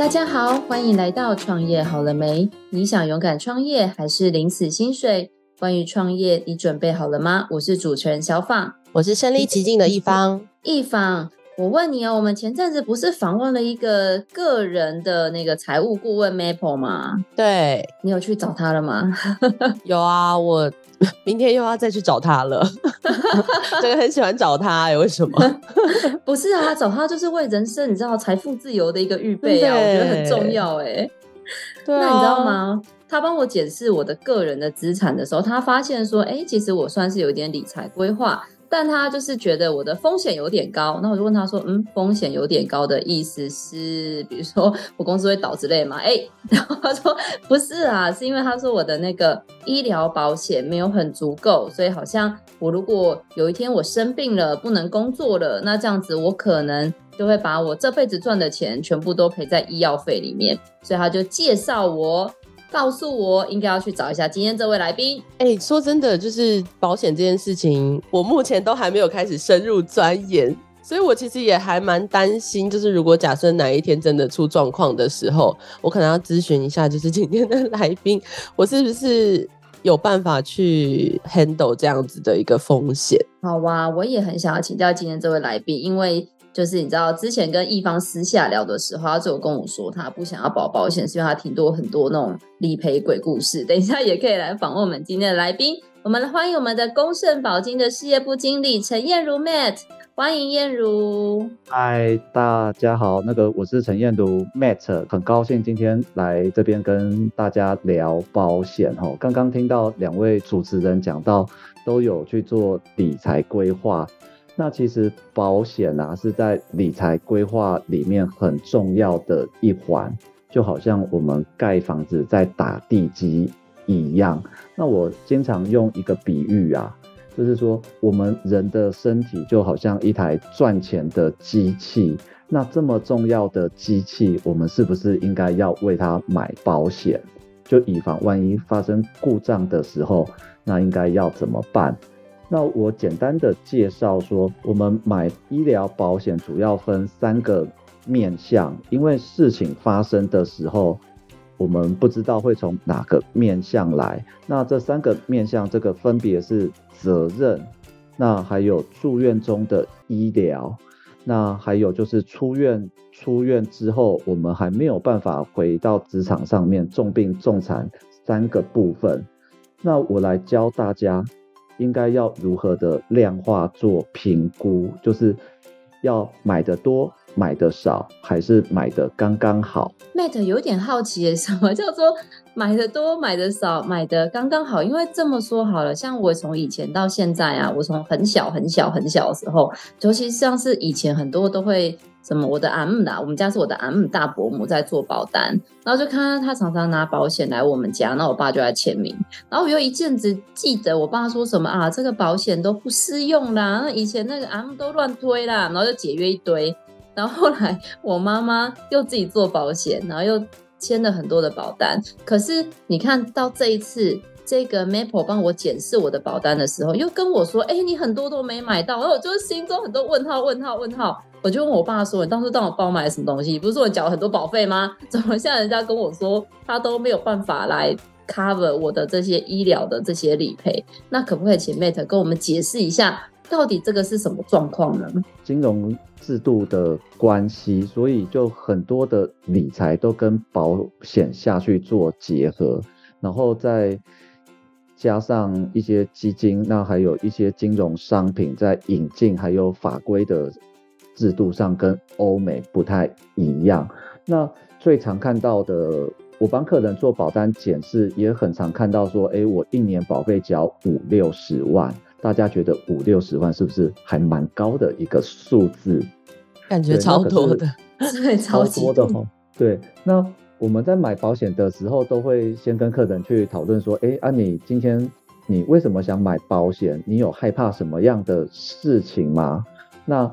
大家好，欢迎来到创业好了没？你想勇敢创业还是领死薪水？关于创业，你准备好了吗？我是主持人小访，我是身临其境的一方。一方，我问你哦，我们前阵子不是访问了一个个人的那个财务顾问 Maple 吗？对，你有去找他了吗？有啊，我明天又要再去找他了。真 的很喜欢找他，欸，为什么？不是啊，找他就是为人生，你知道财富自由的一个预备啊，我觉得很重要哎。对啊，那你知道吗？他帮我检视我的个人的资产的时候，他发现说，哎，其实我算是有点理财规划，但他就是觉得我的风险有点高。那我就问他说，嗯，风险有点高的意思是，比如说我公司会倒之类吗？哎，然后他说不是啊，是因为他说我的那个医疗保险没有很足够，所以好像我如果有一天我生病了，不能工作了，那这样子我可能就会把我这辈子赚的钱全部都赔在医药费里面，所以他就介绍我。告诉我应该要去找一下今天这位来宾。哎、欸，说真的，就是保险这件事情，我目前都还没有开始深入钻研，所以我其实也还蛮担心，就是如果假设哪一天真的出状况的时候，我可能要咨询一下，就是今天的 来宾，我是不是有办法去 handle 这样子的一个风险？好哇，我也很想要请教今天这位来宾，因为。就是你知道，之前跟一方私下聊的时候，他就有跟我说，他不想要保保险，是因为他听多很多那种理赔鬼故事。等一下也可以来访问我们今天的来宾，我们来欢迎我们的公盛保金的事业部经理陈燕如 Matt，欢迎燕如。嗨，大家好，那个我是陈燕如 Matt，很高兴今天来这边跟大家聊保险哦。刚刚听到两位主持人讲到，都有去做理财规划。那其实保险啊，是在理财规划里面很重要的一环，就好像我们盖房子在打地基一样。那我经常用一个比喻啊，就是说我们人的身体就好像一台赚钱的机器。那这么重要的机器，我们是不是应该要为它买保险？就以防万一发生故障的时候，那应该要怎么办？那我简单的介绍说，我们买医疗保险主要分三个面向，因为事情发生的时候，我们不知道会从哪个面向来。那这三个面向，这个分别是责任，那还有住院中的医疗，那还有就是出院，出院之后我们还没有办法回到职场上面，重病重残三个部分。那我来教大家。应该要如何的量化做评估？就是要买的多、买的少，还是买的刚刚好？Matt 有点好奇，什么叫做买的多、买的少、买的刚刚好？因为这么说好了，像我从以前到现在啊，我从很小很小很小的时候，尤其像是以前很多都会。什么？我的阿姆啦，我们家是我的 M 大伯母在做保单，然后就看到他常常拿保险来我们家，那我爸就来签名，然后我又一阵子记得我爸说什么啊，这个保险都不适用啦，那以前那个 M 都乱推啦，然后就解约一堆，然后后来我妈妈又自己做保险，然后又签了很多的保单，可是你看到这一次。这个 Maple 帮我检视我的保单的时候，又跟我说：“哎，你很多都没买到。”然后我就心中很多问号、问号、问号。我就问我爸说：“你当初让我帮我买什么东西？不是说我缴很多保费吗？怎么现在人家跟我说他都没有办法来 cover 我的这些医疗的这些理赔？那可不可以请 Mate 跟我们解释一下，到底这个是什么状况呢？”金融制度的关系，所以就很多的理财都跟保险下去做结合，然后在。加上一些基金，那还有一些金融商品在引进，还有法规的制度上跟欧美不太一样。那最常看到的，我帮客人做保单检视，也很常看到说，哎，我一年保费缴五六十万，大家觉得五六十万是不是还蛮高的一个数字？感觉超多的，对，超多的哈。对，那。我们在买保险的时候，都会先跟客人去讨论说：“哎，啊，你今天你为什么想买保险？你有害怕什么样的事情吗？”那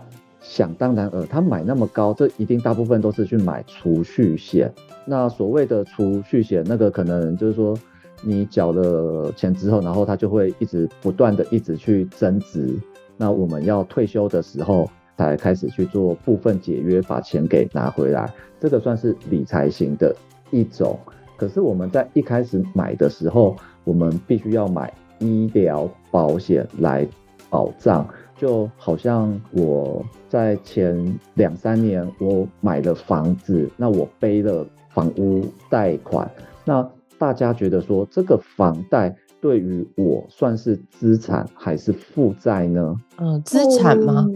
想当然尔，他买那么高，这一定大部分都是去买储蓄险。那所谓的储蓄险，那个可能就是说，你缴了钱之后，然后它就会一直不断的一直去增值。那我们要退休的时候，才开始去做部分解约，把钱给拿回来。这个算是理财型的一种。可是我们在一开始买的时候，我们必须要买医疗保险来保障。就好像我在前两三年，我买了房子，那我背了房屋贷款，那大家觉得说这个房贷对于我算是资产还是负债呢？嗯，资产吗？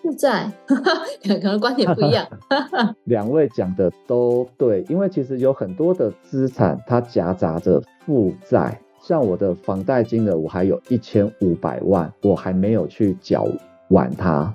负债，可能观点不一样。两位讲的都对，因为其实有很多的资产它夹杂着负债。像我的房贷金额，我还有一千五百万，我还没有去缴完它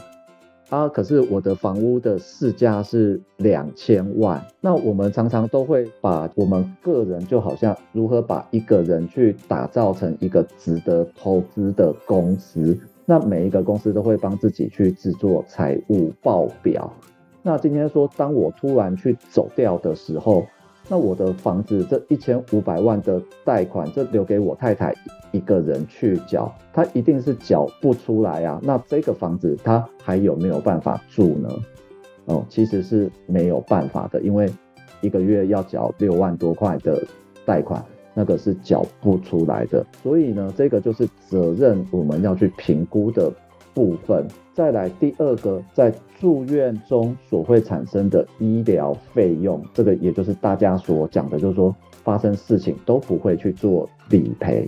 啊。可是我的房屋的市价是两千万。那我们常常都会把我们个人，就好像如何把一个人去打造成一个值得投资的公司。那每一个公司都会帮自己去制作财务报表。那今天说，当我突然去走掉的时候，那我的房子这一千五百万的贷款，这留给我太太一个人去缴，她一定是缴不出来啊。那这个房子她还有没有办法住呢？哦，其实是没有办法的，因为一个月要缴六万多块的贷款，那个是缴不出来的。所以呢，这个就是责任我们要去评估的部分。再来第二个，在住院中所会产生的医疗费用，这个也就是大家所讲的，就是说发生事情都不会去做理赔。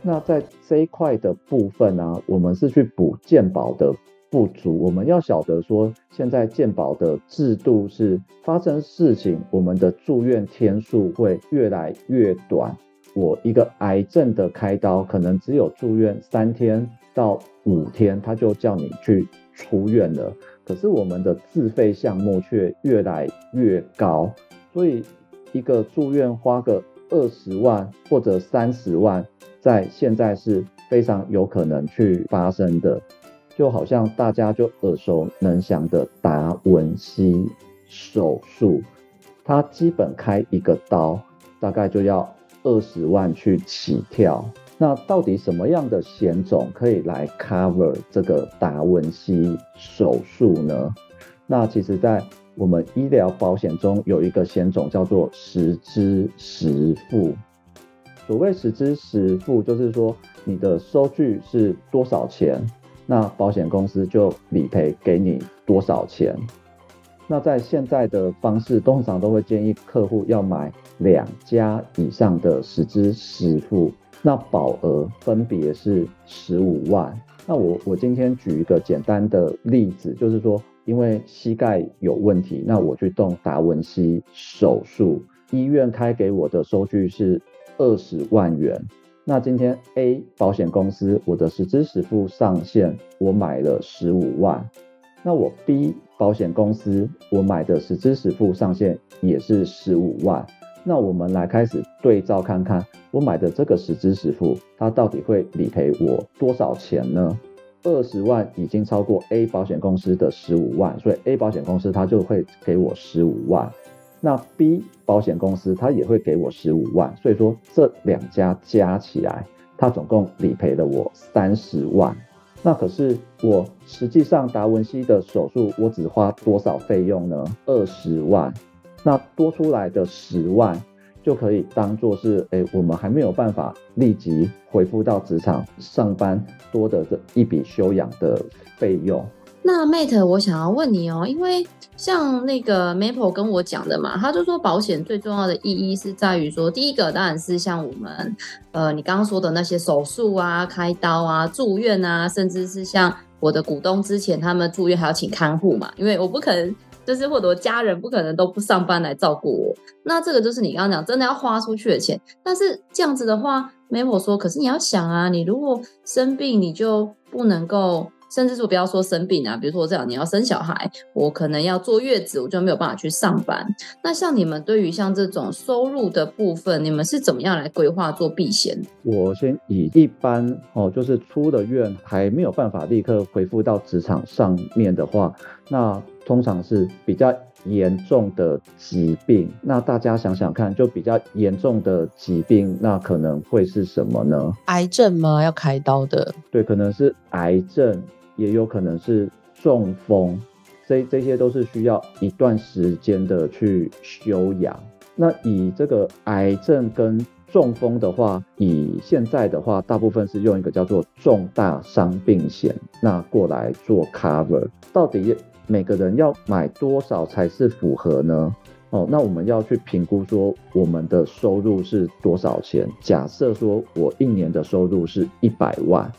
那在这一块的部分呢、我们是去补健保的不足。我们要晓得说，现在健保的制度是发生事情，我们的住院天数会越来越短。我一个癌症的开刀，可能只有住院三天到五天，他就叫你去出院了。可是我们的自费项目却越来越高，所以一个住院花个二十万或者三十万，在现在是非常有可能去发生的。就好像大家就耳熟能详的达文西手术，它基本开一个刀大概就要二十万去起跳，那到底什么样的险种可以来 cover 这个达文西手术呢？那其实，在我们医疗保险中有一个险种叫做实支实付。所谓实支实付，就是说你的收据是多少钱，那保险公司就理赔给你多少钱。那在现在的方式，通常都会建议客户要买两家以上的实支实付，那保额分别是十五万。那我我今天举一个简单的例子，就是说，因为膝盖有问题，那我去动达文西手术，医院开给我的收据是二十万元。那今天 A 保险公司我的实支实付上限，我买了十五万。那我 B 保险公司，我买的实支实付上限也是十五万。那我们来开始对照看看，我买的这个十支十付，它到底会理赔我多少钱呢？二十万已经超过 A 保险公司的十五万，所以 A 保险公司它就会给我十五万。那 B 保险公司它也会给我十五万，所以说这两家加起来，它总共理赔了我三十万。那可是我实际上达文西的手术，我只花多少费用呢？二十万。那多出来的十万就可以当做是，哎，我们还没有办法立即回复到职场上班多的这一笔休养的费用。那 Mate，我想要问你哦，因为像那个 Maple 跟我讲的嘛，他就说保险最重要的意义是在于说，第一个当然是像我们，呃，你刚刚说的那些手术啊、开刀啊、住院啊，甚至是像我的股东之前他们住院还要请看护嘛，因为我不可能就是或者家人不可能都不上班来照顾我，那这个就是你刚刚讲真的要花出去的钱。但是这样子的话，Maple 说，可是你要想啊，你如果生病，你就不能够。甚至说不要说生病啊，比如说我这样你要生小孩，我可能要坐月子，我就没有办法去上班。那像你们对于像这种收入的部分，你们是怎么样来规划做避险？我先以一般哦，就是出了院还没有办法立刻恢复到职场上面的话，那通常是比较严重的疾病。那大家想想看，就比较严重的疾病，那可能会是什么呢？癌症吗？要开刀的？对，可能是癌症。也有可能是中风，这这些都是需要一段时间的去休养。那以这个癌症跟中风的话，以现在的话，大部分是用一个叫做重大伤病险，那过来做 cover。到底每个人要买多少才是符合呢？哦，那我们要去评估说我们的收入是多少钱。假设说我一年的收入是一百万，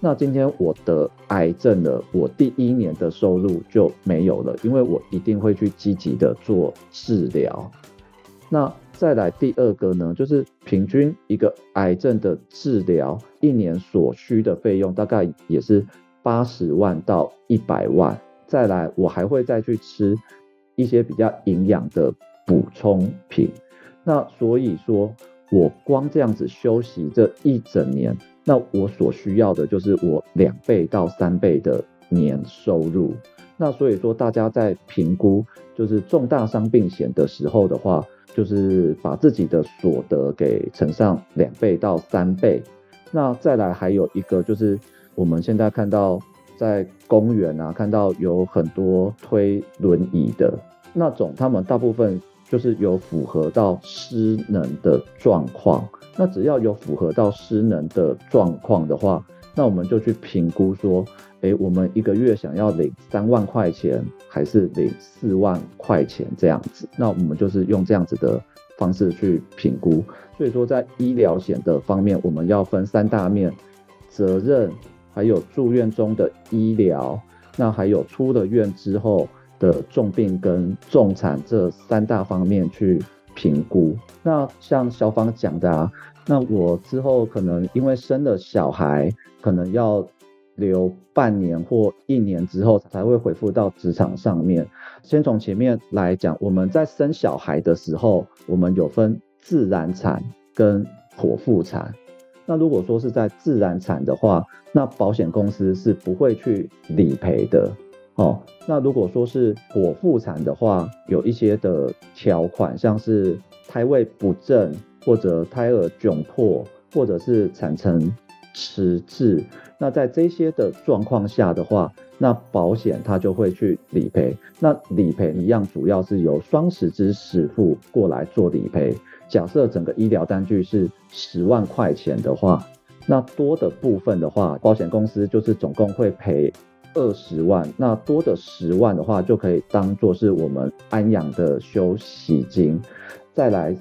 那今天我得癌症了，我第一年的收入就没有了，因为我一定会去积极的做治疗。那再来第二个呢，就是平均一个癌症的治疗一年所需的费用大概也是八十万到一百万。再来，我还会再去吃。一些比较营养的补充品，那所以说，我光这样子休息这一整年，那我所需要的就是我两倍到三倍的年收入。那所以说，大家在评估就是重大伤病险的时候的话，就是把自己的所得给乘上两倍到三倍。那再来还有一个就是我们现在看到。在公园啊，看到有很多推轮椅的那种，他们大部分就是有符合到失能的状况。那只要有符合到失能的状况的话，那我们就去评估说，诶，我们一个月想要领三万块钱，还是领四万块钱这样子？那我们就是用这样子的方式去评估。所以说，在医疗险的方面，我们要分三大面：责任。还有住院中的医疗，那还有出了院之后的重病跟重残这三大方面去评估。那像小芳讲的啊，那我之后可能因为生了小孩，可能要留半年或一年之后才会恢复到职场上面。先从前面来讲，我们在生小孩的时候，我们有分自然产跟剖腹产。那如果说是在自然产的话，那保险公司是不会去理赔的哦。那如果说是剖腹产的话，有一些的条款，像是胎位不正，或者胎儿窘迫，或者是产程迟滞，那在这些的状况下的话，那保险它就会去理赔。那理赔一样，主要是由双实支实付过来做理赔。假设整个医疗单据是十万块钱的话，那多的部分的话，保险公司就是总共会赔二十万。那多的十万的话，就可以当做是我们安养的休息金。再来，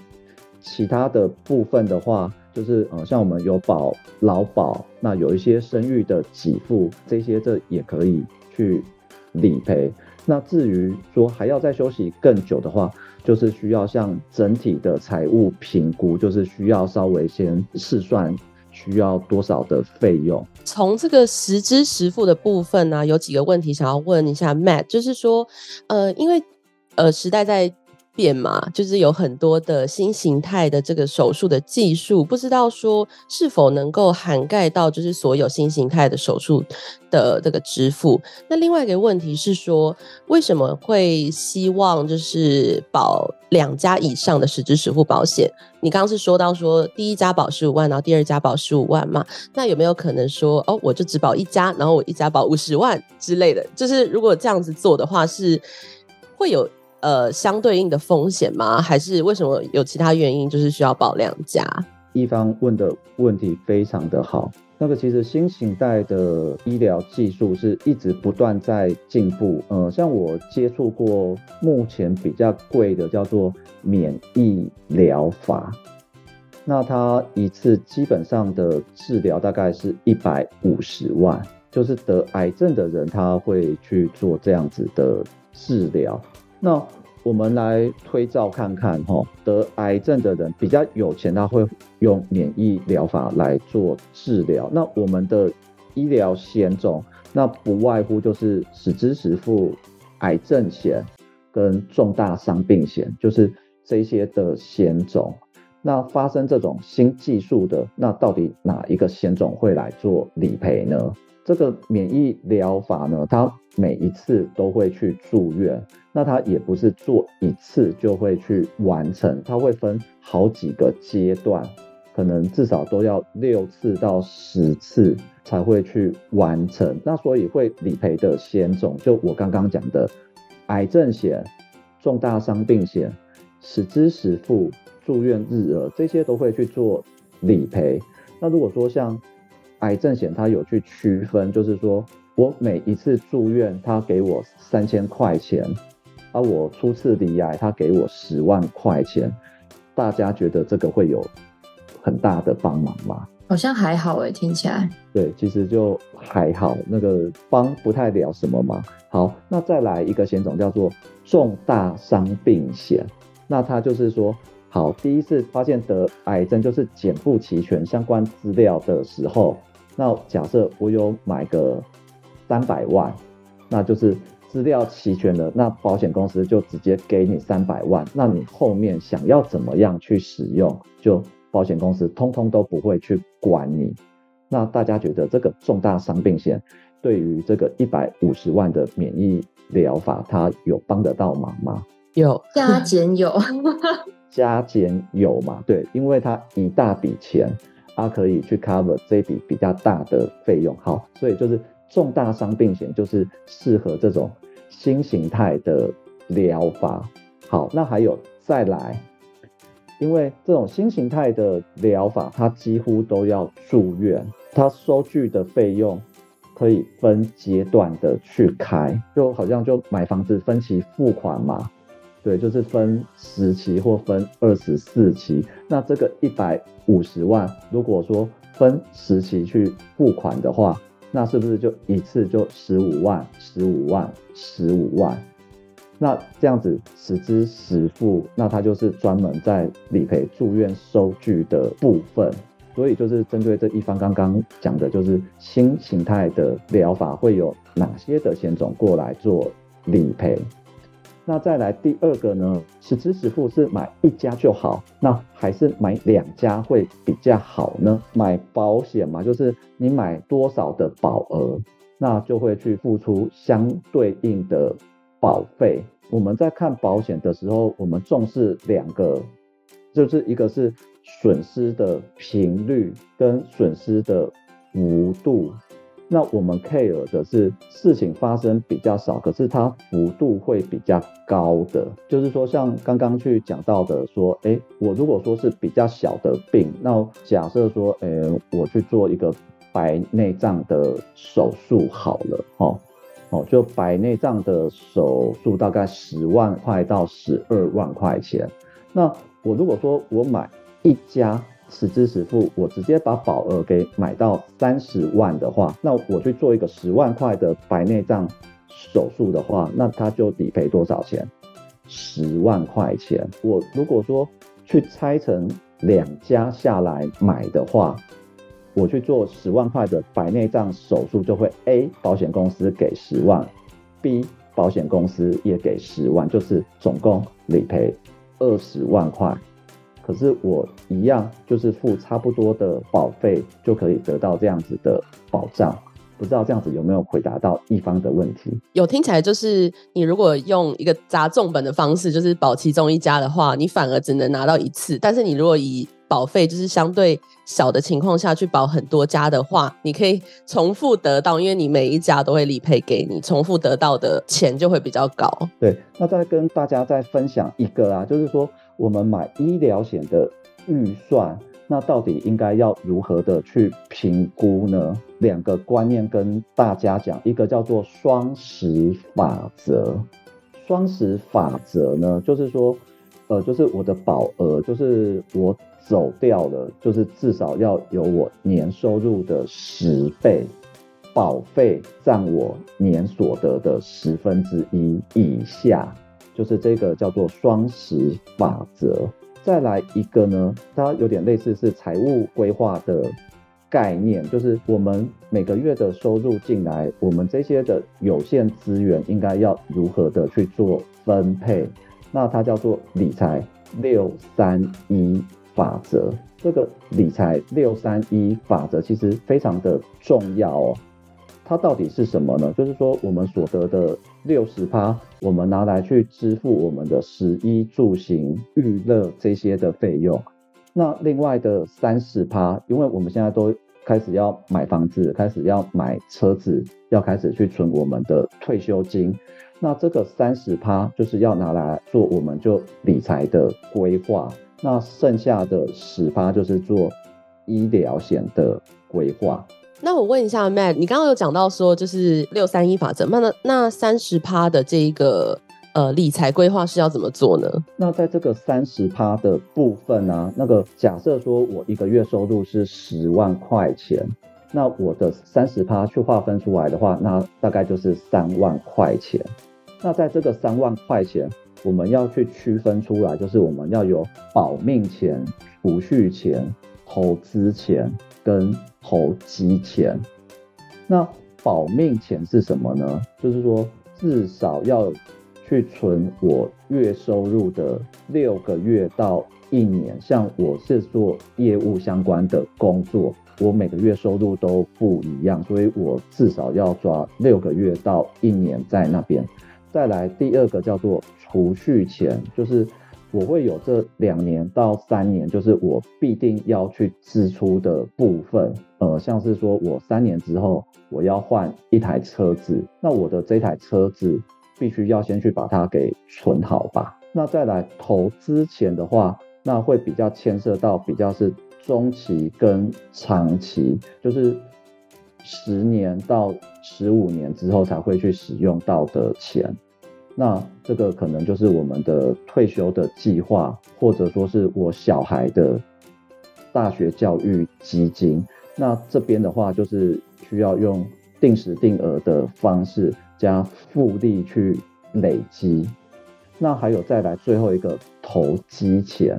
其他的部分的话，就是呃，像我们有保劳保，那有一些生育的给付，这些这也可以去理赔。那至于说还要再休息更久的话，就是需要像整体的财务评估，就是需要稍微先试算需要多少的费用。从这个实支实付的部分呢、有几个问题想要问一下 Matt，就是说，呃，因为呃时代在。变嘛，就是有很多的新形态的这个手术的技术，不知道说是否能够涵盖到就是所有新形态的手术的这个支付。那另外一个问题是说，为什么会希望就是保两家以上的实支实付保险？你刚刚是说到说第一家保十五万，然后第二家保十五万嘛？那有没有可能说哦，我就只保一家，然后我一家保五十万之类的？就是如果这样子做的话，是会有。呃，相对应的风险吗？还是为什么有其他原因，就是需要保两家？一方问的问题非常的好。那个其实新型代的医疗技术是一直不断在进步。呃，像我接触过，目前比较贵的叫做免疫疗法，那它一次基本上的治疗大概是一百五十万，就是得癌症的人他会去做这样子的治疗。那我们来推照看看，哈，得癌症的人比较有钱，他会用免疫疗法来做治疗。那我们的医疗险种，那不外乎就是实支实付癌症险跟重大伤病险，就是这些的险种。那发生这种新技术的，那到底哪一个险种会来做理赔呢？这个免疫疗法呢，它每一次都会去住院，那它也不是做一次就会去完成，它会分好几个阶段，可能至少都要六次到十次才会去完成。那所以会理赔的险种，就我刚刚讲的癌症险、重大伤病险、实支实付、住院日额这些都会去做理赔。那如果说像癌症险，它有去区分，就是说我每一次住院，他给我三千块钱，而我初次离癌，他给我十万块钱，大家觉得这个会有很大的帮忙吗？好像还好诶，听起来。对，其实就还好，那个帮不太了什么忙。好，那再来一个险种叫做重大伤病险，那它就是说。好，第一次发现得癌症就是检不齐全相关资料的时候，那假设我有买个三百万，那就是资料齐全了，那保险公司就直接给你三百万，那你后面想要怎么样去使用，就保险公司通通都不会去管你。那大家觉得这个重大伤病险对于这个一百五十万的免疫疗法，它有帮得到忙吗？有，加减有。加减有嘛？对，因为它一大笔钱，它可以去 cover 这笔比较大的费用。好，所以就是重大伤病险就是适合这种新形态的疗法。好，那还有再来，因为这种新形态的疗法，它几乎都要住院，它收据的费用可以分阶段的去开，就好像就买房子分期付款嘛。对，就是分十期或分二十四期。那这个一百五十万，如果说分十期去付款的话，那是不是就一次就十五万、十五万、十五万？那这样子实支实付，那它就是专门在理赔住院收据的部分。所以就是针对这一方刚刚讲的，就是新形态的疗法会有哪些的险种过来做理赔？那再来第二个呢？实支实付是买一家就好，那还是买两家会比较好呢？买保险嘛，就是你买多少的保额，那就会去付出相对应的保费。我们在看保险的时候，我们重视两个，就是一个是损失的频率跟损失的幅度。那我们 care 的是事情发生比较少，可是它幅度会比较高的，就是说像刚刚去讲到的，说，诶，我如果说是比较小的病，那假设说，诶，我去做一个白内障的手术好了，哦，哦，就白内障的手术大概十万块到十二万块钱，那我如果说我买一家。实支实付，我直接把保额给买到三十万的话，那我去做一个十万块的白内障手术的话，那他就理赔多少钱？十万块钱。我如果说去拆成两家下来买的话，我去做十万块的白内障手术，就会 A 保险公司给十万，B 保险公司也给十万，就是总共理赔二十万块。可是我一样就是付差不多的保费就可以得到这样子的保障，不知道这样子有没有回答到一方的问题？有，听起来就是你如果用一个砸重本的方式，就是保其中一家的话，你反而只能拿到一次。但是你如果以保费就是相对小的情况下去保很多家的话，你可以重复得到，因为你每一家都会理赔给你，重复得到的钱就会比较高。对，那再跟大家再分享一个啊，就是说。我们买医疗险的预算，那到底应该要如何的去评估呢？两个观念跟大家讲，一个叫做双十法则。双十法则呢，就是说，呃，就是我的保额，就是我走掉了，就是至少要有我年收入的十倍，保费占我年所得的十分之一以下。就是这个叫做双十法则，再来一个呢，它有点类似是财务规划的概念，就是我们每个月的收入进来，我们这些的有限资源应该要如何的去做分配？那它叫做理财六三一法则。这个理财六三一法则其实非常的重要哦。它到底是什么呢？就是说，我们所得的六十趴，我们拿来去支付我们的食衣住行、娱乐这些的费用。那另外的三十趴，因为我们现在都开始要买房子，开始要买车子，要开始去存我们的退休金。那这个三十趴就是要拿来做我们就理财的规划。那剩下的十趴就是做医疗险的规划。那我问一下 Matt，你刚刚有讲到说就是六三一法则，那那三十趴的这一个呃理财规划是要怎么做呢？那在这个三十趴的部分呢、啊，那个假设说我一个月收入是十万块钱，那我的三十趴去划分出来的话，那大概就是三万块钱。那在这个三万块钱，我们要去区分出来，就是我们要有保命钱、储蓄钱、投资钱跟投机钱。那保命钱是什么呢？就是说至少要去存我月收入的六个月到一年。像我是做业务相关的工作，我每个月收入都不一样，所以我至少要抓六个月到一年在那边。再来第二个叫做储蓄钱，就是我会有这两年到三年，就是我必定要去支出的部分。呃，像是说我三年之后我要换一台车子，那我的这台车子必须要先去把它给存好吧。那再来投资钱的话，那会比较牵涉到比较是中期跟长期，就是。十年到十五年之后才会去使用到的钱，那这个可能就是我们的退休的计划，或者说是我小孩的大学教育基金。那这边的话，就是需要用定时定额的方式加复利去累积。那还有再来最后一个投机钱。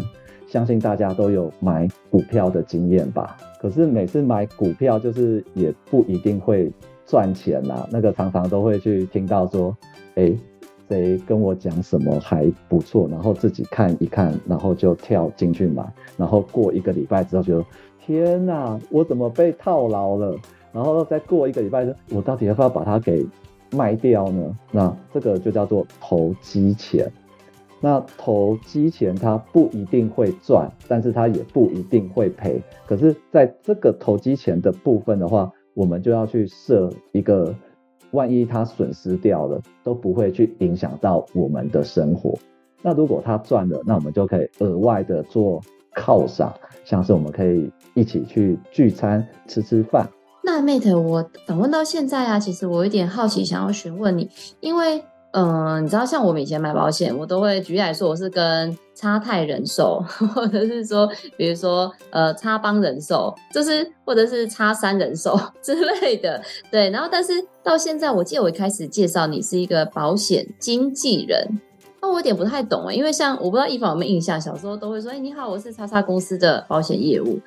相信大家都有买股票的经验吧？可是每次买股票，就是也不一定会赚钱啦。那个常常都会去听到说，诶，谁跟我讲什么还不错，然后自己看一看，然后就跳进去买，然后过一个礼拜之后就，天哪，我怎么被套牢了？然后再过一个礼拜，我到底要不要把它给卖掉呢？那这个就叫做投机钱。那投机钱它不一定会赚，但是它也不一定会赔。可是，在这个投机钱的部分的话，我们就要去设一个，万一它损失掉了，都不会去影响到我们的生活。那如果他赚了，那我们就可以额外的做犒赏，像是我们可以一起去聚餐吃吃饭。那 Mate，我访问到现在啊，其实我有点好奇，想要询问你，因为。嗯，你知道，像我们以前买保险，我都会举例来说，我是跟差泰人寿，或者是说，比如说，呃，差邦人寿，就是或者是差三人寿 之类的，对。然后，但是到现在，我记得我一开始介绍你是一个保险经纪人，那我有点不太懂啊，因为像我不知道一凡有没有印象，小时候都会说，哎，你好，我是叉叉公司的保险业务。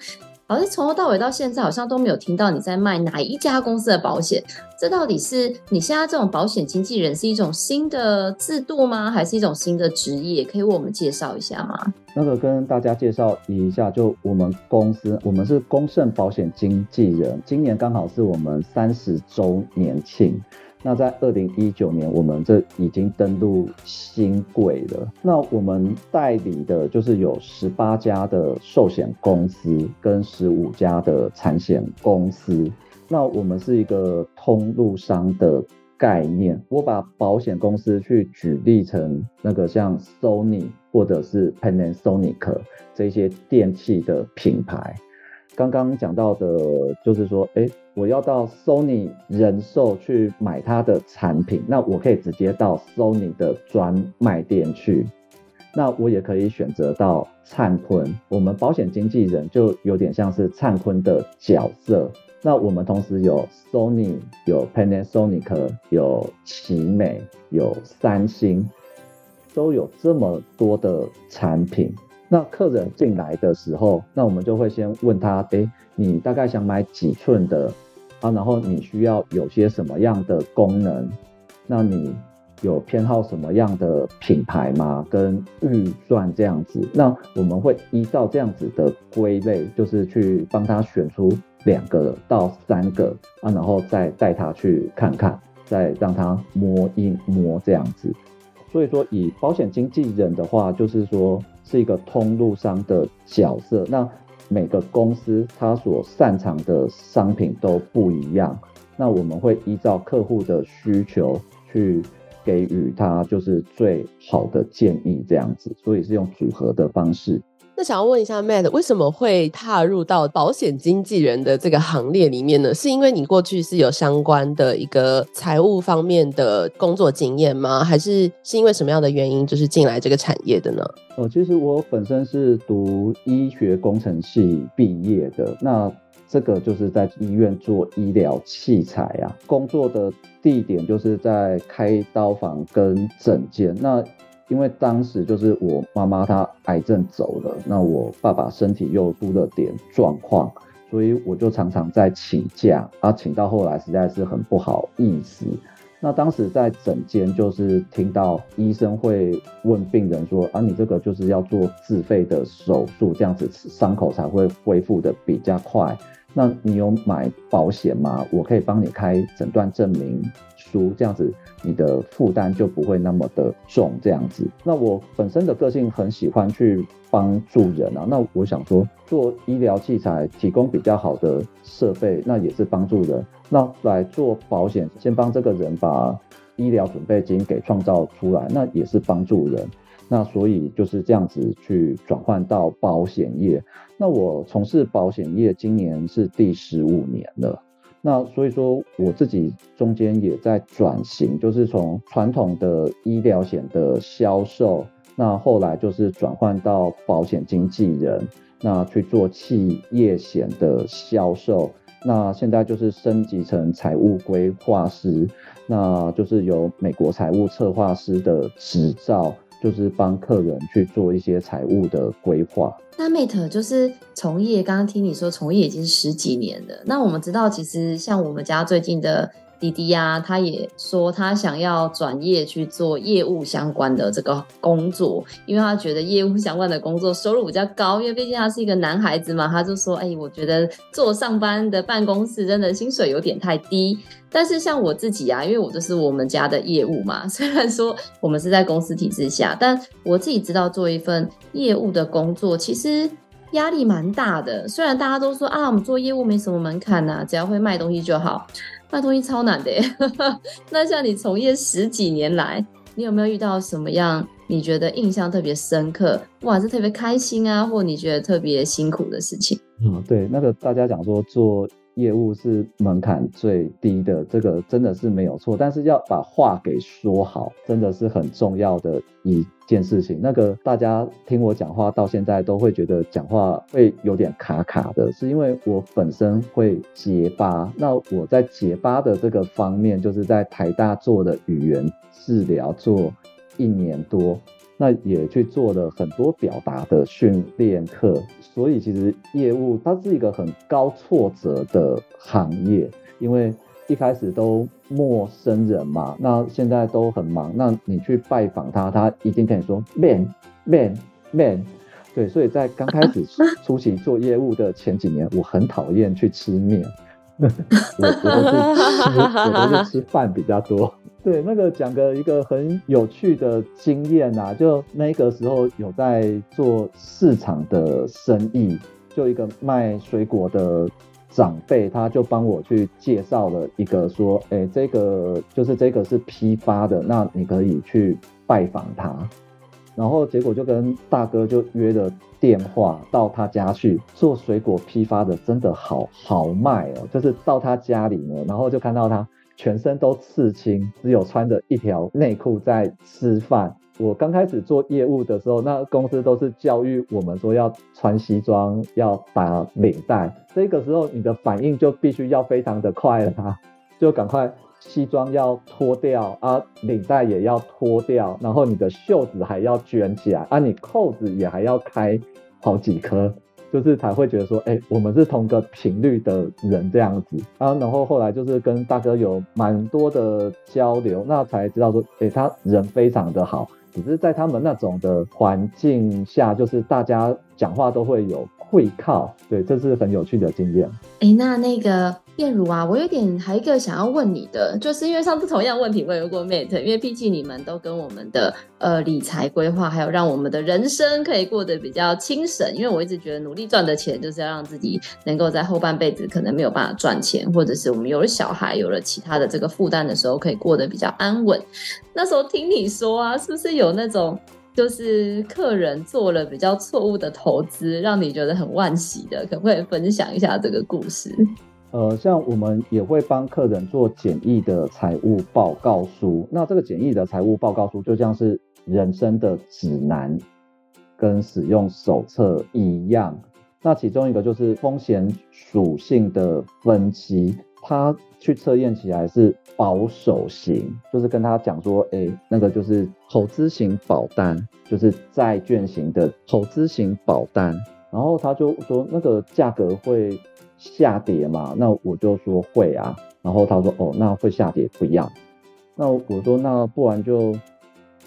好像从头到尾到现在，好像都没有听到你在卖哪一家公司的保险。这到底是你现在这种保险经纪人是一种新的制度吗？还是一种新的职业？可以为我们介绍一下吗？那个跟大家介绍一下，就我们公司，我们是公盛保险经纪人，今年刚好是我们三十周年庆。那在二零一九年，我们这已经登录兴柜了。那我们代理的就是有十八家的寿险公司跟十五家的产险公司。那我们是一个通路商的概念。我把保险公司去举例成那个像 Sony 或者是 Panasonic 这些电器的品牌。刚刚讲到的，就是说，哎，我要到 Sony 人寿去买它的产品，那我可以直接到 Sony 的专卖店去。那我也可以选择到灿坤，我们保险经纪人就有点像是灿坤的角色。那我们同时有 Sony，有 Panasonic，有奇美，有三星，都有这么多的产品。那客人进来的时候，那我们就会先问他，诶，你大概想买几寸的啊？然后你需要有些什么样的功能？那你有偏好什么样的品牌吗？跟预算这样子？那我们会依照这样子的归类，就是去帮他选出两个到三个啊，然后再带他去看看，再让他摸一摸这样子。所以说，以保险经纪人的话，就是说。是一个通路商的角色。那每个公司它所擅长的商品都不一样，那我们会依照客户的需求去给予他就是最好的建议，这样子，所以是用组合的方式。那想要问一下 Matt，为什么会踏入到保险经纪人的这个行列里面呢？是因为你过去是有相关的一个财务方面的工作经验吗？还是是因为什么样的原因，就是进来这个产业的呢？哦，其实我本身是读医学工程系毕业的，那这个就是在医院做医疗器材啊，工作的地点就是在开刀房跟诊间。那因为当时就是我妈妈她癌症走了，那我爸爸身体又出了点状况，所以我就常常在请假，啊，请到后来实在是很不好意思。那当时在诊间就是听到医生会问病人说：“啊，你这个就是要做自费的手术，这样子伤口才会恢复得比较快。那你有买保险吗？我可以帮你开诊断证明书，这样子。”你的负担就不会那么的重，这样子。那我本身的个性很喜欢去帮助人啊，那我想说做医疗器材提供比较好的设备，那也是帮助人。那来做保险，先帮这个人把医疗准备金给创造出来，那也是帮助人。那所以就是这样子去转换到保险业。那我从事保险业今年是第十五年了。那所以说，我自己中间也在转型，就是从传统的医疗险的销售，那后来就是转换到保险经纪人，那去做企业险的销售，那现在就是升级成财务规划师，那就是有美国财务策划师的执照。就是帮客人去做一些财务的规划。那 Mate 就是从业，刚刚听你说从业已经十几年了。那我们知道，其实像我们家最近的。弟弟呀、他也说他想要转业去做业务相关的这个工作，因为他觉得业务相关的工作收入比较高，因为毕竟他是一个男孩子嘛。他就说：“哎、我觉得做上班的办公室真的薪水有点太低。”但是像我自己啊，因为我就是我们家的业务嘛，虽然说我们是在公司体制下，但我自己知道做一份业务的工作其实压力蛮大的。虽然大家都说啊，我们做业务没什么门槛呐、啊，只要会卖东西就好。卖东西超难的，那像你从业十几年来，你有没有遇到什么样你觉得印象特别深刻，哇，是特别开心啊，或你觉得特别辛苦的事情？嗯，对，那个大家讲说做。业务是门槛最低的，这个真的是没有错。但是要把话给说好，真的是很重要的一件事情。那个大家听我讲话到现在都会觉得讲话会有点卡卡的，是因为我本身会结巴。那我在结巴的这个方面，就是在台大做的语言治疗做一年多。那也去做了很多表达的训练课，所以其实业务它是一个很高挫折的行业，因为一开始都陌生人嘛，那现在都很忙，那你去拜访他，他一定跟你说面面面，对，所以在刚开始初期做业务的前几年，我很讨厌去吃面，我我都是吃我都是吃饭比较多。对，那个讲个一个很有趣的经验啊，就那个时候有在做市场的生意，就一个卖水果的长辈，他就帮我去介绍了一个说，哎，这个就是这个是批发的，那你可以去拜访他，然后结果就跟大哥就约了电话到他家去做水果批发的，真的好好卖哦，就是到他家里呢，然后就看到他。全身都刺青，只有穿着一条内裤在吃饭。我刚开始做业务的时候，那公司都是教育我们说要穿西装，要打领带。这个时候你的反应就必须要非常的快了，就赶快西装要脱掉啊，领带也要脱掉，然后你的袖子还要卷起来啊，你扣子也还要开好几颗。就是才会觉得说，哎、我们是同个频率的人这样子啊。然后后来就是跟大哥有蛮多的交流，那才知道说，哎、他人非常的好，只是在他们那种的环境下，就是大家讲话都会有会靠，对，这是很有趣的经验。哎，那那个。彦如啊，我有点还有一个想要问你的，就是因为上次同样问题我有过 Mate，因为毕竟你们都跟我们的呃理财规划，还有让我们的人生可以过得比较轻省。因为我一直觉得努力赚的钱就是要让自己能够在后半辈子可能没有办法赚钱，或者是我们有了小孩，有了其他的这个负担的时候，可以过得比较安稳。那时候听你说啊，是不是有那种就是客人做了比较错误的投资，让你觉得很惋惜的？可不可以分享一下这个故事？呃，像我们也会帮客人做简易的财务报告书。那这个简易的财务报告书就像是人生的指南跟使用手册一样。那其中一个就是风险属性的分析，他去测验起来是保守型，就是跟他讲说，哎、那个就是投资型保单，就是债券型的投资型保单。然后他就说，那个价格会。下跌嘛，那我就说会啊，然后他说哦，那会下跌不要，那我说那不然就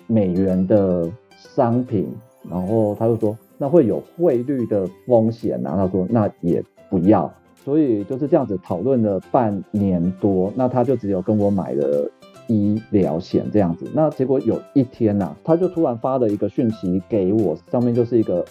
美元的商品，然后他就说那会有汇率的风险啊，他说那也不要，所以就是这样子讨论了半年多，那他就只有跟我买了医疗险这样子，那结果有一天呐、啊，他就突然发了一个讯息给我，上面就是一个。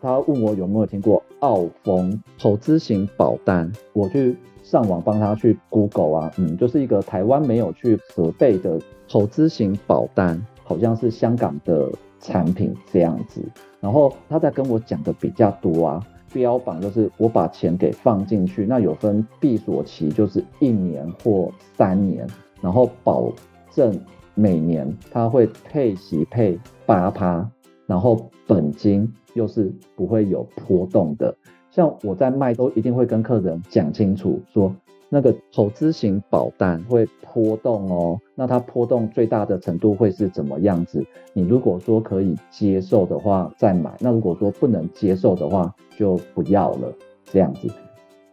他问我有没有听过澳丰投资型保单，我去上网帮他去 Google 啊，嗯，就是一个台湾没有去核备的投资型保单，好像是香港的产品这样子。然后他在跟我讲的比较多啊，标榜就是我把钱给放进去，那有分闭锁期，就是一年或三年，然后保证每年它会配息配八趴。然后本金又是不会有波动的，像我在卖都一定会跟客人讲清楚，说那个投资型保单会波动哦，那它波动最大的程度会是怎么样子？你如果说可以接受的话再买，那如果说不能接受的话就不要了，这样子。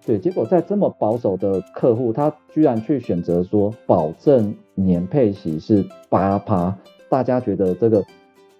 对，结果在这么保守的客户，他居然去选择说保证年配息是八趴，大家觉得这个。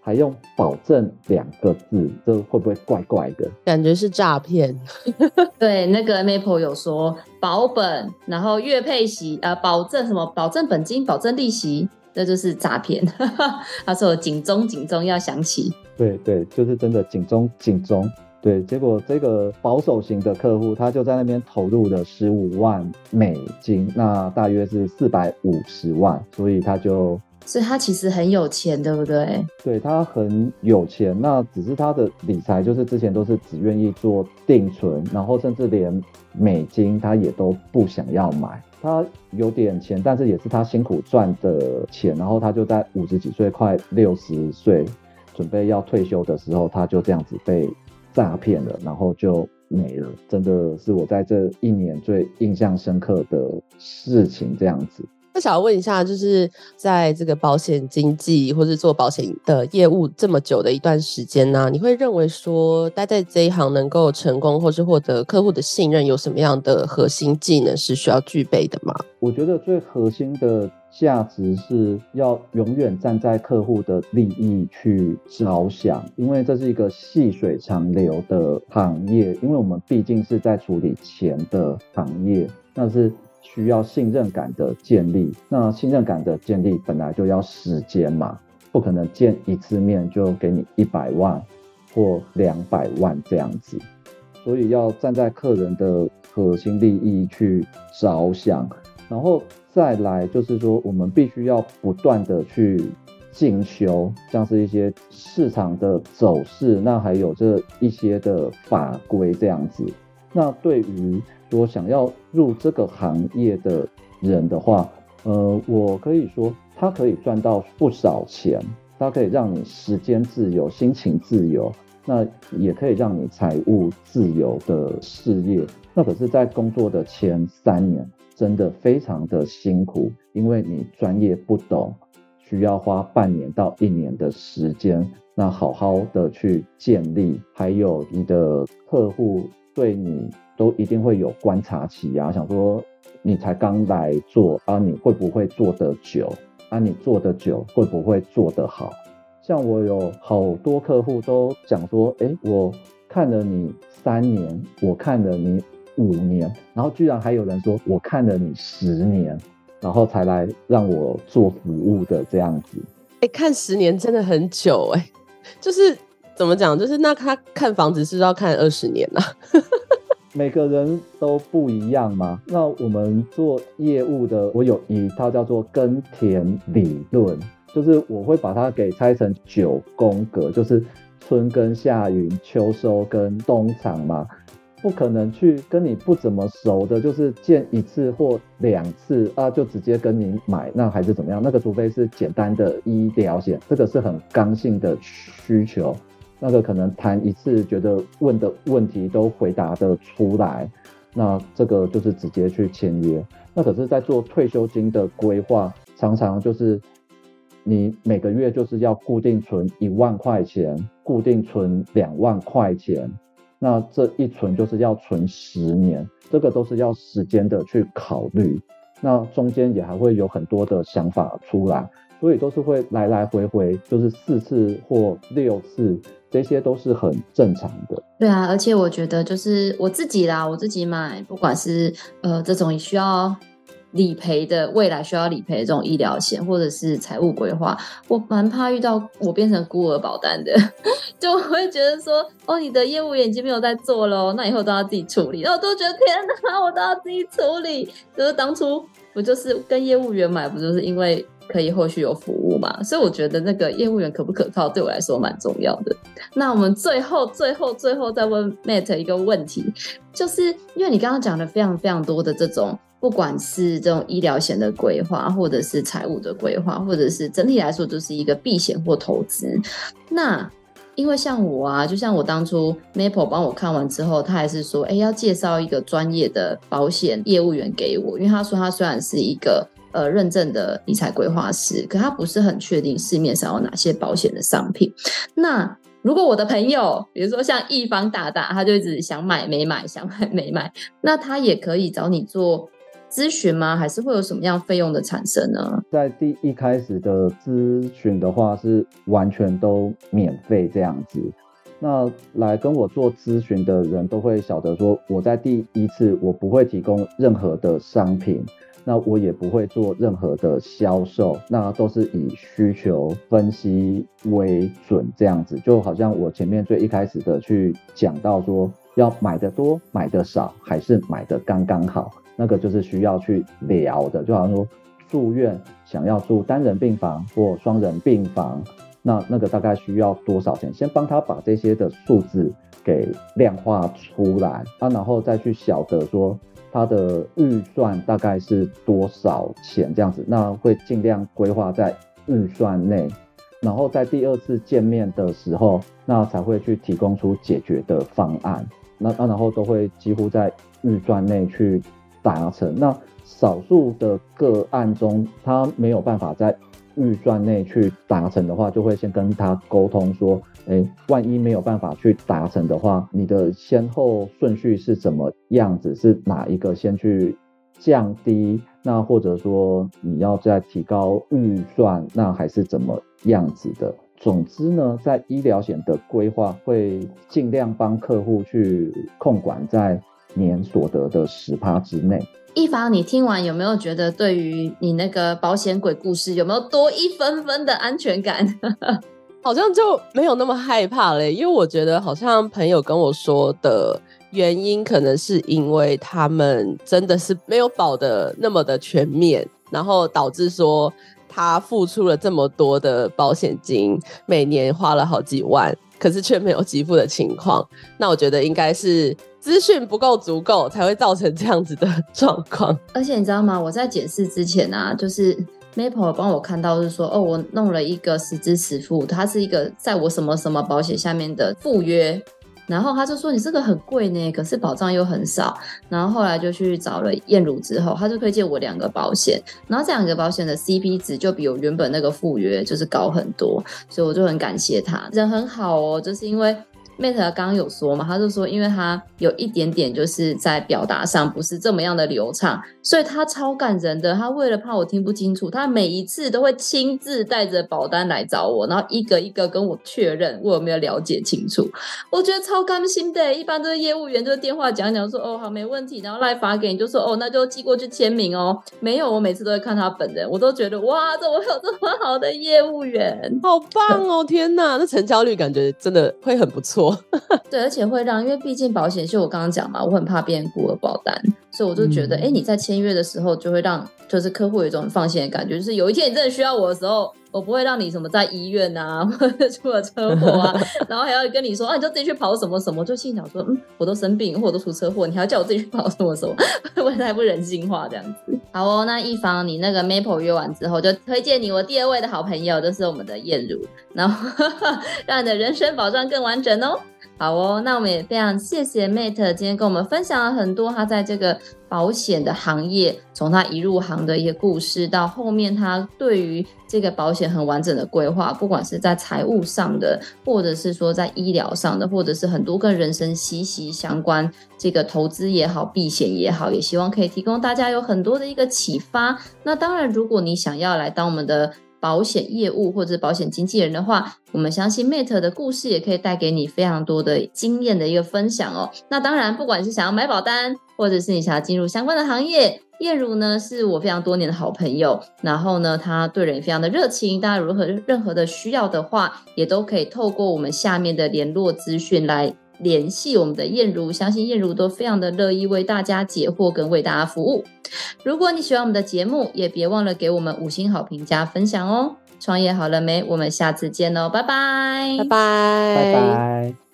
还用保证两个字，这会不会怪怪的？感觉是诈骗。对，那个 Maple 有说保本，然后月配息，呃，保证什么？保证本金，保证利息，这就是诈骗。他说警钟，警钟要响起。对对，就是真的警钟，警钟。对，结果这个保守型的客户，他就在那边投入了十五万美金，那大约是四百五十万，所以他就。所以他其实很有钱，对不对？对，他很有钱，那只是他的理财就是之前都是只愿意做定存，然后甚至连美金他也都不想要买。他有点钱，但是也是他辛苦赚的钱，然后他就在五十几岁，快六十岁，准备要退休的时候，他就这样子被诈骗了，然后就没了。真的是我在这一年最印象深刻的事情，这样子。想问一下，就是在这个保险经纪或是做保险的业务这么久的一段时间呢、你会认为说待在这一行能够成功或是获得客户的信任，有什么样的核心技能是需要具备的吗？我觉得最核心的价值是要永远站在客户的利益去着想，因为这是一个细水长流的行业，因为我们毕竟是在处理钱的行业，那是。需要信任感的建立，那信任感的建立本来就要时间嘛，不可能见一次面就给你一百万或两百万这样子，所以要站在客人的核心利益去着想，然后再来就是说，我们必须要不断的去进修，像是一些市场的走势，那还有这一些的法规这样子，那对于。说想要入这个行业的人的话，呃，我可以说他可以赚到不少钱，他可以让你时间自由、心情自由，那也可以让你财务自由的事业。那可是，在工作的前三年，真的非常的辛苦，因为你专业不懂，需要花半年到一年的时间，那好好的去建立，还有你的客户对你。都一定会有观察期啊，想说你才刚来做啊，你会不会做得久？啊，你做得久会不会做得好？像我有好多客户都讲说，哎，我看了你三年，我看了你五年，然后居然还有人说我看了你十年，然后才来让我做服务的这样子。哎，看十年真的很久哎，就是怎么讲，就是那他看房子是不是要看二十年啊？每个人都不一样嘛。那我们做业务的，我有一套叫做耕田理论，就是我会把它给拆成九宫格，就是春耕夏耘、秋收跟冬藏嘛。不可能去跟你不怎么熟的，就是见一次或两次啊，就直接跟你买，那还是怎么样？那个除非是简单的医疗险，这个是很刚性的需求。那个可能谈一次，觉得问的问题都回答得出来，那这个就是直接去签约。那可是，在做退休金的规划，常常就是你每个月就是要固定存一万块钱，固定存两万块钱，那这一存就是要存十年，这个都是要时间的去考虑。那中间也还会有很多的想法出来。所以都是会来来回回，就是四次或六次，这些都是很正常的。对啊，而且我觉得就是我自己啦，我自己买，不管是呃这种需要理赔的，未来需要理赔的这种医疗险，或者是财务规划，我蛮怕遇到我变成孤儿保单的，就会觉得说，哦，你的业务员已经没有在做喽，那以后都要自己处理，然后我都觉得天哪，我都要自己处理。就是当初我就是跟业务员买，不就是因为。可以后续有服务嘛？所以我觉得那个业务员可不可靠，对我来说蛮重要的。那我们最后、最后、最后再问 Matt 一个问题，就是因为你刚刚讲了非常非常多的这种，不管是这种医疗险的规划，或者是财务的规划，或者是整体来说就是一个避险或投资。那因为像我啊，就像我当初 Maple 帮我看完之后，他还是说，哎，要介绍一个专业的保险业务员给我，因为他说他虽然是一个。呃，认证的理财规划师，可他不是很确定市面上有哪些保险的商品。那如果我的朋友，比如说像一方大大，他就一直想买没买，想买没买，那他也可以找你做咨询吗？还是会有什么样费用的产生呢？在第一开始的咨询的话，是完全都免费这样子。那来跟我做咨询的人都会晓得说，我在第一次我不会提供任何的商品。那我也不会做任何的销售，那都是以需求分析为准，这样子就好像我前面最一开始的去讲到说，要买的多、买的少，还是买的刚刚好，那个就是需要去聊的，就好像说住院想要住单人病房或双人病房，那那个大概需要多少钱？先帮他把这些的数字给量化出来啊，然后再去晓得说。他的预算大概是多少钱这样子？那会尽量规划在预算内，然后在第二次见面的时候，那才会去提供出解决的方案。那那然后都会几乎在预算内去达成。那少数的个案中，他没有办法在预算内去达成的话，就会先跟他沟通说。哎，万一没有办法去达成的话，你的先后顺序是怎么样子？是哪一个先去降低？那或者说你要再提高预算，那还是怎么样子的？总之呢，在医疗险的规划会尽量帮客户去控管在年所得的十趴之内。一方，你听完有没有觉得对于你那个保险鬼故事有没有多一分分的安全感？好像就没有那么害怕嘞，因为我觉得好像朋友跟我说的原因，可能是因为他们真的是没有保的那么的全面，然后导致说他付出了这么多的保险金，每年花了好几万，可是却没有给付的情况。那我觉得应该是资讯不够足够，才会造成这样子的 状况。而且你知道吗？我在解释之前啊，就是。Maple 帮我看到是说，哦，我弄了一个实支实付，它是一个在我什么什么保险下面的附约，然后他就说你这个很贵呢，可是保障又很少，然后后来就去找了燕鲁之后，他就推荐我两个保险，然后这两个保险的 CP 值就比我原本那个赴约就是高很多，所以我就很感谢他，人很好哦，就是因为。Mate 刚刚有说嘛，他就说，因为他有一点点就是在表达上不是这么样的流畅，所以他超感人的。他为了怕我听不清楚，他每一次都会亲自带着保单来找我，然后一个一个跟我确认我有没有了解清楚。我觉得超甘心的。一般都是业务员，就是电话讲讲说哦好没问题，然后来发给你，就说哦那就寄过去签名哦。没有，我每次都会看他本人，我都觉得哇，怎么有这么好的业务员？好棒哦！天哪，那成交率感觉真的会很不错。对，而且会让，因为毕竟保险，是我刚刚讲嘛，我很怕别人孤儿保单，所以我就觉得，哎、嗯，你在签约的时候就会让，就是客户有一种很放心的感觉，就是有一天你真的需要我的时候，我不会让你什么在医院啊，或者出了车祸啊，然后还要跟你说，啊，你就自己去跑什么什么，就心想说，嗯，我都生病，或者都出车祸，你还要叫我自己去跑什么什么，我太不人性化这样子。好哦，那一方你那个 Maple 约完之后，就推荐你我第二位的好朋友，就是我们的燕如，然后让你的人生保障更完整哦。好哦，那我们也非常谢谢 Mate 今天跟我们分享了很多他在这个保险的行业，从他一入行的一个故事，到后面他对于这个保险很完整的规划，不管是在财务上的，或者是说在医疗上的，或者是很多跟人生息息相关，这个投资也好，避险也好，也希望可以提供大家有很多的一个启发。那当然，如果你想要来当我们的。保险业务或者保险经纪人的话，我们相信 Mate 的故事也可以带给你非常多的经验的一个分享哦。那当然，不管是想要买保单，或者是你想要进入相关的行业，燕如呢是我非常多年的好朋友。然后呢，他对人也非常的热情。大家如何任何的需要的话，也都可以透过我们下面的联络资讯来联系我们的燕如。相信燕如都非常的乐意为大家解惑跟为大家服务。如果你喜欢我们的节目，也别忘了给我们五星好评加分享哦！创业好了没？我们下次见哦，拜拜，拜拜，拜拜。